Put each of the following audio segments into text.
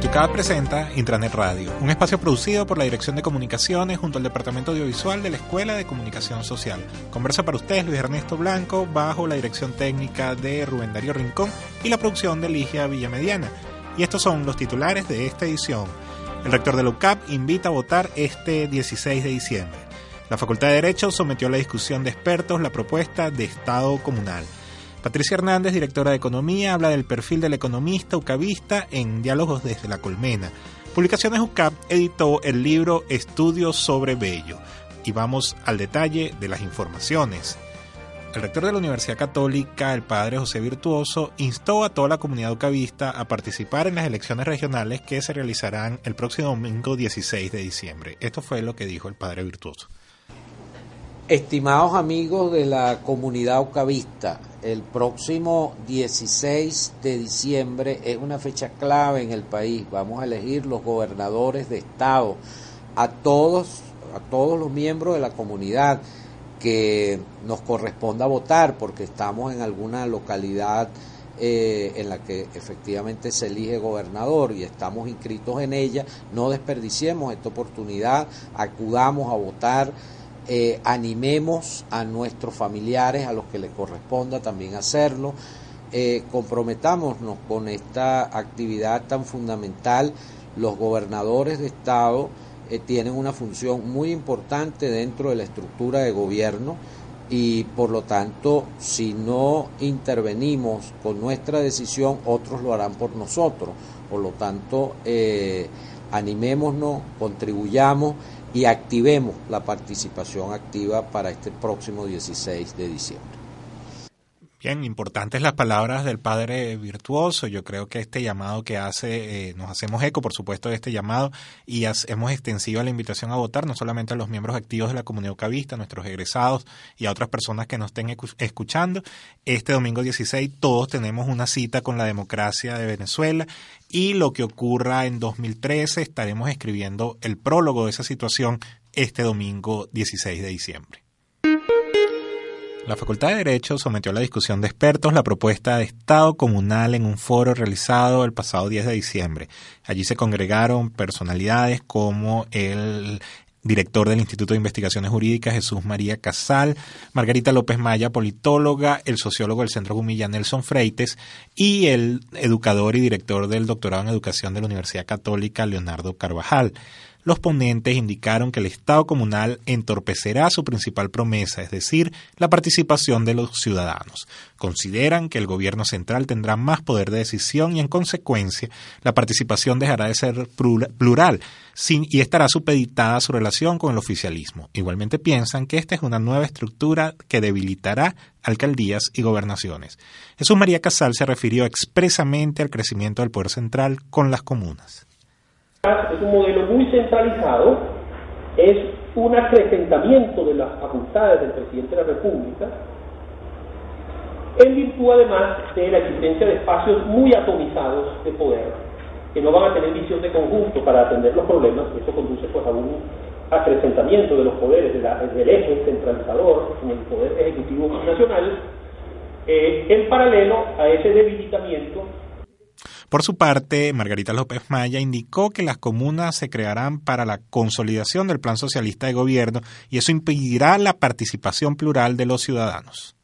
Notucad presenta Intranet Radio, un espacio producido por la Dirección de Comunicaciones junto al Departamento Audiovisual de la Escuela de Comunicación Social. Conversa para ustedes Luis Ernesto Blanco bajo la dirección técnica de Rubén Darío Rincón y la producción de Ligia Villamediana. Y estos son los titulares de esta edición. El rector de la UCAP invita a votar este 16 de diciembre. La Facultad de Derecho sometió a la discusión de expertos la propuesta de Estado comunal. Patricia Hernández, directora de Economía, habla del perfil del economista ucavista en Diálogos desde la Colmena. Publicaciones UCAP editó el libro Estudios sobre Bello. Y vamos al detalle de las informaciones. El rector de la Universidad Católica, el padre José Virtuoso, instó a toda la comunidad ucavista a participar en las elecciones regionales que se realizarán el próximo domingo 16 de diciembre. Esto fue lo que dijo el padre Virtuoso. Estimados amigos de la comunidad ucavista, el próximo 16 de diciembre es una fecha clave en el país. Vamos a elegir los gobernadores de estado, a todos, a todos los miembros de la comunidad que nos corresponda votar, porque estamos en alguna localidad eh, en la que efectivamente se elige gobernador y estamos inscritos en ella. No desperdiciemos esta oportunidad, acudamos a votar eh, animemos a nuestros familiares, a los que les corresponda también hacerlo, eh, comprometámonos con esta actividad tan fundamental. Los gobernadores de Estado eh, tienen una función muy importante dentro de la estructura de gobierno y por lo tanto si no intervenimos con nuestra decisión otros lo harán por nosotros por lo tanto animémonos contribuyamos y activemos la participación activa para este próximo 16 de diciembre. Bien, importantes las palabras del padre virtuoso. Yo creo que este llamado que hace, eh, nos hacemos eco, por supuesto, de este llamado y hacemos extensiva la invitación a votar, no solamente a los miembros activos de la comunidad ucavista, a nuestros egresados y a otras personas que nos estén escuchando. Este domingo 16 todos tenemos una cita con la democracia de Venezuela y lo que ocurra en 2013 estaremos escribiendo el prólogo de esa situación este domingo 16 de diciembre. La Facultad de Derecho sometió a la discusión de expertos la propuesta de Estado comunal en un foro realizado el pasado 10 de diciembre. Allí se congregaron personalidades como el director del Instituto de Investigaciones Jurídicas Jesús María Casal, Margarita López Maya, politóloga, el sociólogo del Centro Gumilla Nelson Freites y el educador y director del doctorado en educación de la Universidad Católica Leonardo Carvajal. Los ponentes indicaron que el Estado comunal entorpecerá su principal promesa, es decir, la participación de los ciudadanos. Consideran que el gobierno central tendrá más poder de decisión y, en consecuencia, la participación dejará de ser plural y estará supeditada a su relación con el oficialismo. Igualmente piensan que esta es una nueva estructura que debilitará alcaldías y gobernaciones. Jesús María Casal se refirió expresamente al crecimiento del poder central con las comunas. Es un modelo muy centralizado, es un acrecentamiento de las facultades del presidente de la República, en virtud además de la existencia de espacios muy atomizados de poder, que no van a tener visión de conjunto para atender los problemas, eso conduce pues a un acrecentamiento de los poderes del eje centralizador en el poder ejecutivo nacional, eh, en paralelo a ese debilitamiento por su parte, Margarita López Maya indicó que las comunas se crearán para la consolidación del plan socialista de gobierno y eso impedirá la participación plural de los ciudadanos.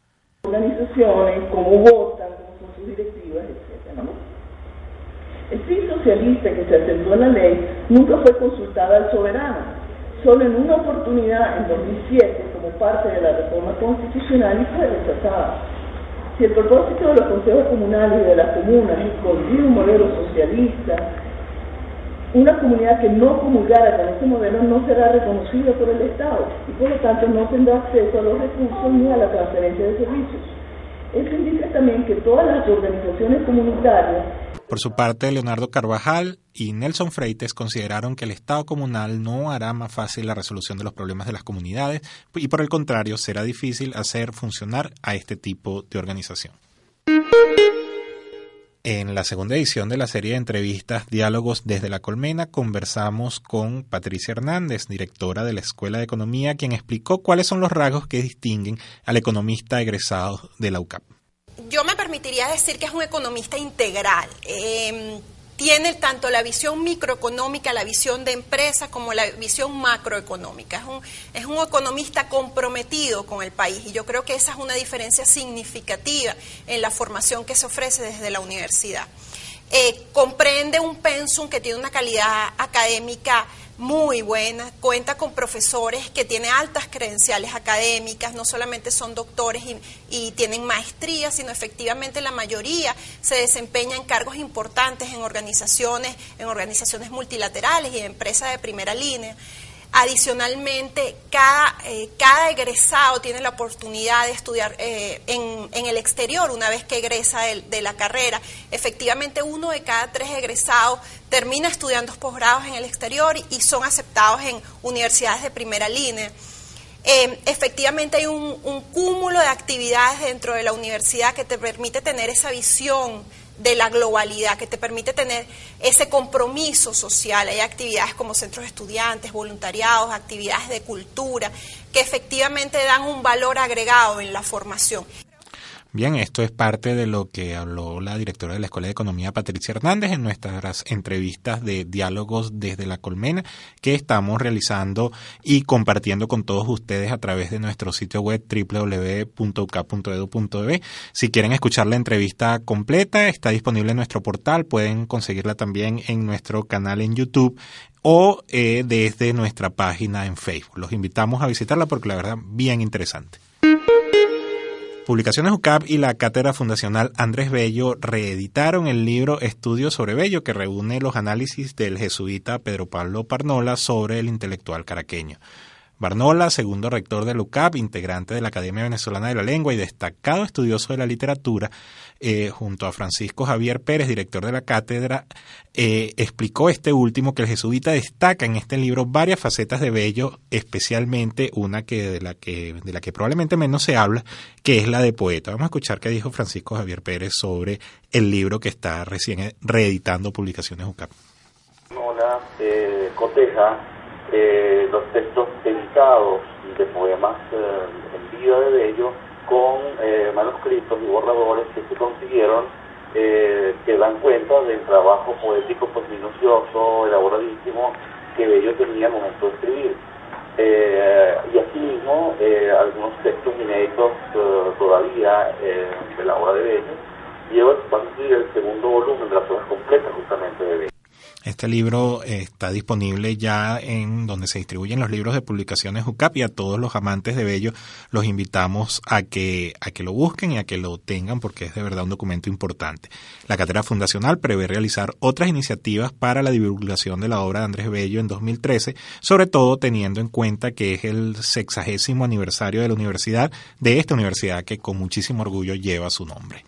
Organizaciones, cómo votan, cómo son sus directivas, etc. El fin socialista que se aceptó en la ley nunca fue consultada al soberano. Solo en una oportunidad, en 2007, como parte de la reforma constitucional, y fue rechazada. Si el propósito de los consejos comunales y de las comunas es construir un modelo socialista, una comunidad que no comulgara con ese modelo no será reconocida por el Estado y por lo tanto no tendrá acceso a los recursos ni a la transferencia de servicios. Es también que todas las organizaciones comunitarias por su parte, Leonardo Carvajal y Nelson Freites consideraron que el Estado comunal no hará más fácil la resolución de los problemas de las comunidades y por el contrario será difícil hacer funcionar a este tipo de organización. En la segunda edición de la serie de entrevistas Diálogos desde la Colmena conversamos con Patricia Hernández, directora de la Escuela de Economía, quien explicó cuáles son los rasgos que distinguen al economista egresado de la UCAP yo me permitiría decir que es un economista integral. Em, tiene tanto la visión microeconómica, la visión de empresa, como la visión macroeconómica. Es un, es un economista comprometido con el país y yo creo que esa es una diferencia significativa en la formación que se ofrece desde la universidad. Eh, comprende un pensum que tiene una calidad académica muy buena, cuenta con profesores que tienen altas credenciales académicas, no solamente son doctores y, tienen maestría, sino efectivamente la mayoría se desempeña en cargos importantes en organizaciones, en organizaciones multilaterales y en empresas de primera línea. Adicionalmente, cada, eh, cada egresado tiene la oportunidad de estudiar eh, en, en, el exterior una vez que egresa de, la carrera. Efectivamente, uno de cada tres egresados termina estudiando posgrados en el exterior y, son aceptados en universidades de primera línea. Eh, efectivamente hay un cúmulo de actividades dentro de la universidad que te permite tener esa visión de la globalidad, que te permite tener ese compromiso social. Hay actividades como centros de estudiantes, voluntariados, actividades de cultura, que efectivamente dan un valor agregado en la formación. Bien, esto es parte de lo que habló la directora de la Escuela de Economía, Patricia Hernández, en nuestras entrevistas de diálogos desde la colmena que estamos realizando y compartiendo con todos ustedes a través de nuestro sitio web www.uca.edu.be. Si quieren escuchar la entrevista completa, está disponible en nuestro portal, pueden conseguirla también en nuestro canal en YouTube o eh, desde nuestra página en Facebook. Los invitamos a visitarla porque la verdad bien interesante. Publicaciones UCAP y la Cátedra Fundacional Andrés Bello reeditaron el libro Estudios sobre Bello, que reúne los análisis del jesuita Pedro Pablo Parnola sobre el intelectual caraqueño. Barnola, segundo rector del UCAP, integrante de la Academia Venezolana de la Lengua y destacado estudioso de la literatura, eh, junto a Francisco Javier Pérez, director de la cátedra, eh, explicó este último que el jesuita destaca en este libro varias facetas de Bello, especialmente una que de la que de la que probablemente menos se habla, que es la de poeta. Vamos a escuchar qué dijo Francisco Javier Pérez sobre el libro que está recién reeditando Publicaciones UCAP. Hola, eh, coteja eh, los textos editados de poemas eh, en vida de Bello con eh, manuscritos y borradores que se consiguieron que dan cuenta del trabajo poético pues minucioso, elaboradísimo que Bello tenía al momento de escribir. y asimismo algunos textos inéditos todavía de la obra de Bello y va a el segundo volumen de las obras completas justamente de Bello. Este libro está disponible ya en donde se distribuyen los libros de publicaciones UCAP y a todos los amantes de Bello los invitamos a que, a que lo busquen y a que lo tengan porque es de verdad un documento importante. La Cátedra Fundacional prevé realizar otras iniciativas para la divulgación de la obra de Andrés Bello en 2013, sobre todo teniendo en cuenta que es el sexagésimo aniversario de la universidad, de esta universidad que con muchísimo orgullo lleva su nombre.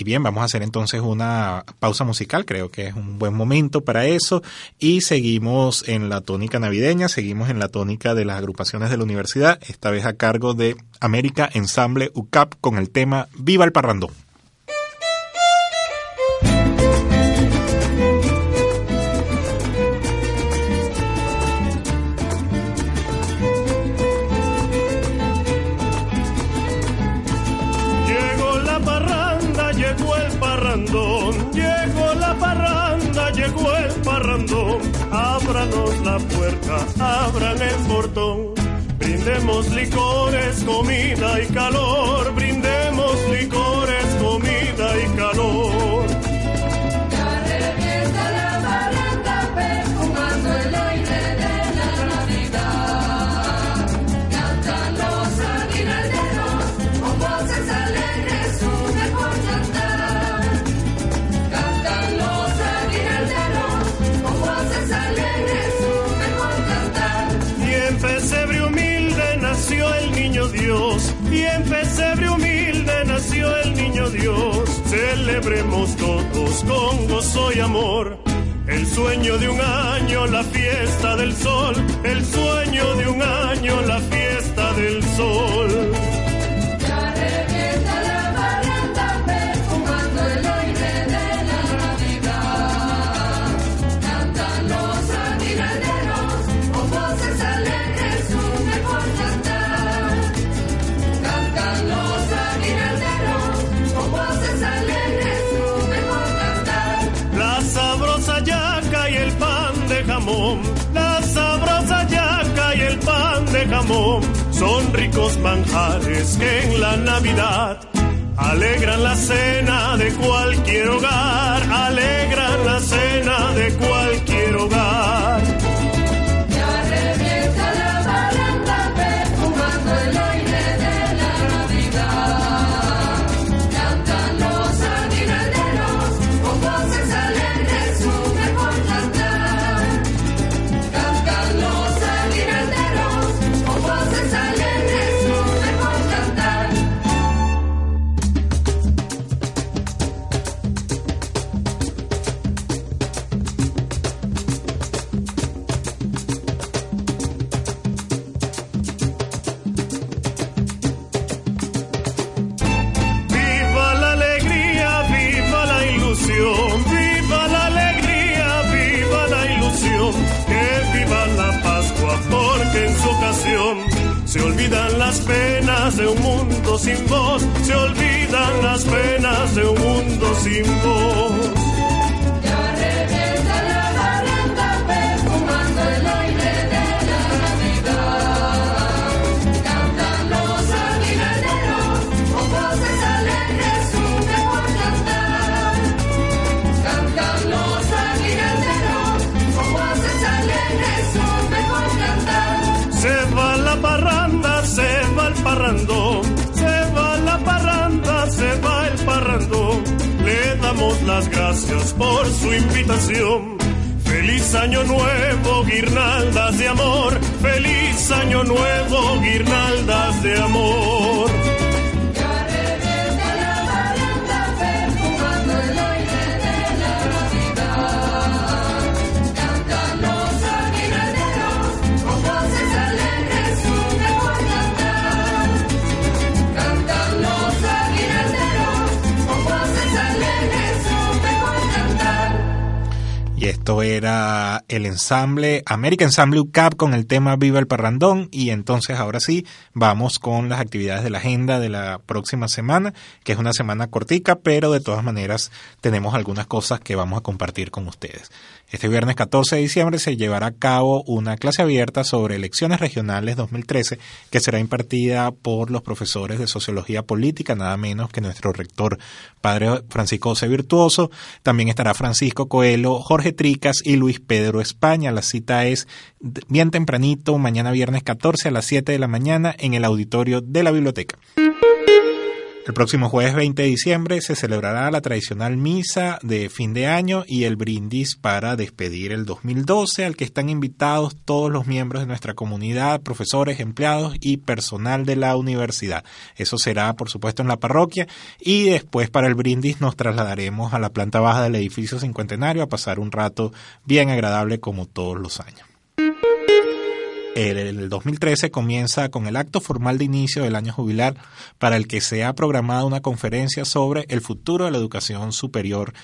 Y bien, vamos a hacer entonces una pausa musical, creo que es un buen momento para eso. Y seguimos en la tónica navideña, seguimos en la tónica de las agrupaciones de la universidad, esta vez a cargo de América Ensamble UCAP con el tema Viva el Parrandón. Brindemos licores, comida y calor, celebremos todos con gozo y amor. El sueño de un año, la fiesta del sol. El sueño de un año, la fiesta del sol. La sabrosa yaca y el pan de jamón son ricos manjares que en la Navidad alegran la cena de cualquier hogar, alegran la cena de cualquier hogar. De un mundo sin voz, se olvidan las penas de un mundo sin voz. Las gracias por su invitación. Feliz año nuevo, guirnaldas de amor. Feliz año nuevo, guirnaldas de amor. Esto era el ensamble American Ensemble UCAP con el tema Viva el Parrandón y entonces ahora sí vamos con las actividades de la agenda de la próxima semana, que es una semana cortica, pero de todas maneras tenemos algunas cosas que vamos a compartir con ustedes. Este viernes 14 de diciembre se llevará a cabo una clase abierta sobre elecciones regionales 2013 que será impartida por los profesores de Sociología Política, nada menos que nuestro rector, Padre Francisco José Virtuoso. También estará Francisco Coelho, Jorge Y Luis Pedro España. La cita es bien tempranito, mañana viernes 14 a las 7 de la mañana en el auditorio de la biblioteca. El próximo jueves 20 de diciembre se celebrará la tradicional misa de fin de año y el brindis para despedir el 2012 al que están invitados todos los miembros de nuestra comunidad, profesores, empleados y personal de la universidad. Eso será, por supuesto, en la parroquia y después para el brindis nos trasladaremos a la planta baja del edificio cincuentenario a pasar un rato bien agradable como todos los años. El 2013 comienza con el acto formal de inicio del año jubilar para el que se ha programado una conferencia sobre el futuro de la educación superior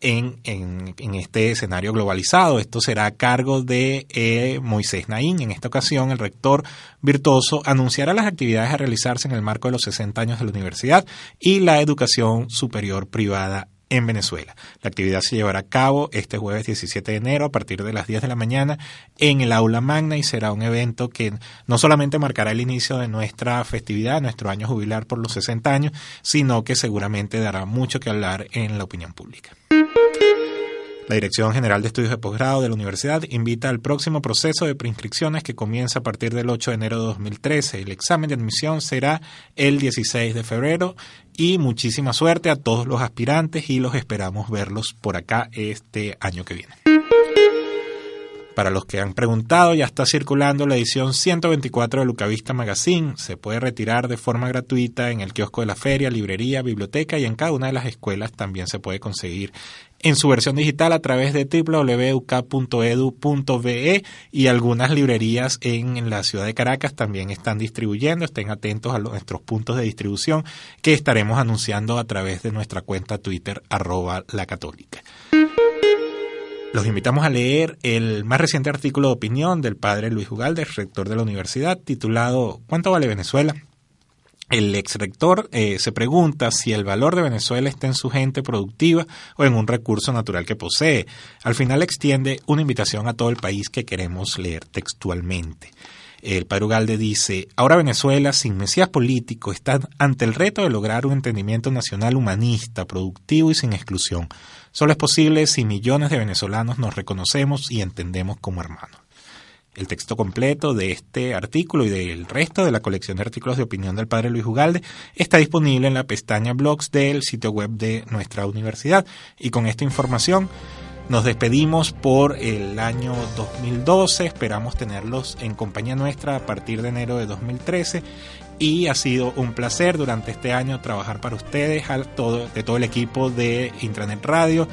en, en, este escenario globalizado. Esto será a cargo de eh, Moisés Naín. En esta ocasión, el rector virtuoso anunciará las actividades a realizarse en el marco de los 60 años de la universidad y la educación superior privada en Venezuela. La actividad se llevará a cabo este jueves 17 de enero a partir de las 10 de la mañana en el aula magna y será un evento que no solamente marcará el inicio de nuestra festividad, nuestro año jubilar por los 60 años, sino que seguramente dará mucho que hablar en la opinión pública. La Dirección General de Estudios de Posgrado de la Universidad invita al próximo proceso de preinscripciones que comienza a partir del 8 de enero de 2013. El examen de admisión será el 16 de febrero y muchísima suerte a todos los aspirantes y los esperamos verlos por acá este año que viene. Para los que han preguntado, ya está circulando la edición 124 de Lucavista Magazine. Se puede retirar de forma gratuita en el kiosco de la feria, librería, biblioteca y en cada una de las escuelas también se puede conseguir en su versión digital a través de www.uk.edu.be y algunas librerías en la ciudad de Caracas también están distribuyendo. Estén atentos a nuestros puntos de distribución que estaremos anunciando a través de nuestra cuenta Twitter arroba la católica. Los invitamos a leer el más reciente artículo de opinión del padre Luis Ugalde, rector de la universidad, titulado ¿Cuánto vale Venezuela? El ex rector eh, se pregunta si el valor de Venezuela está en su gente productiva o en un recurso natural que posee. Al final extiende una invitación a todo el país que queremos leer textualmente. El padre Ugalde dice, ahora Venezuela, sin mesías político, está ante el reto de lograr un entendimiento nacional humanista, productivo y sin exclusión. Solo es posible si millones de venezolanos nos reconocemos y entendemos como hermanos. El texto completo de este artículo y del resto de la colección de artículos de opinión del padre Luis Ugalde está disponible en la pestaña blogs del sitio web de nuestra universidad. Y con esta información nos despedimos por el año 2012, esperamos tenerlos en compañía nuestra a partir de enero de 2013 y ha sido un placer durante este año trabajar para ustedes, todo, de todo el equipo de Intranet Radio,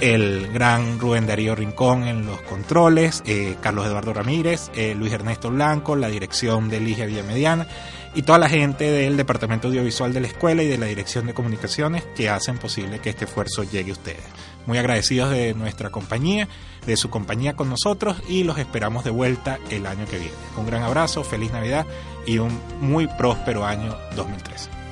el gran Rubén Darío Rincón en los controles, eh, Carlos Eduardo Ramírez, eh, Luis Ernesto Blanco, la dirección de Ligia Villamediana y toda la gente del Departamento Audiovisual de la Escuela y de la Dirección de Comunicaciones que hacen posible que este esfuerzo llegue a ustedes. Muy agradecidos de nuestra compañía, de su compañía con nosotros y los esperamos de vuelta el año que viene. Un gran abrazo, feliz Navidad y un muy próspero año 2013.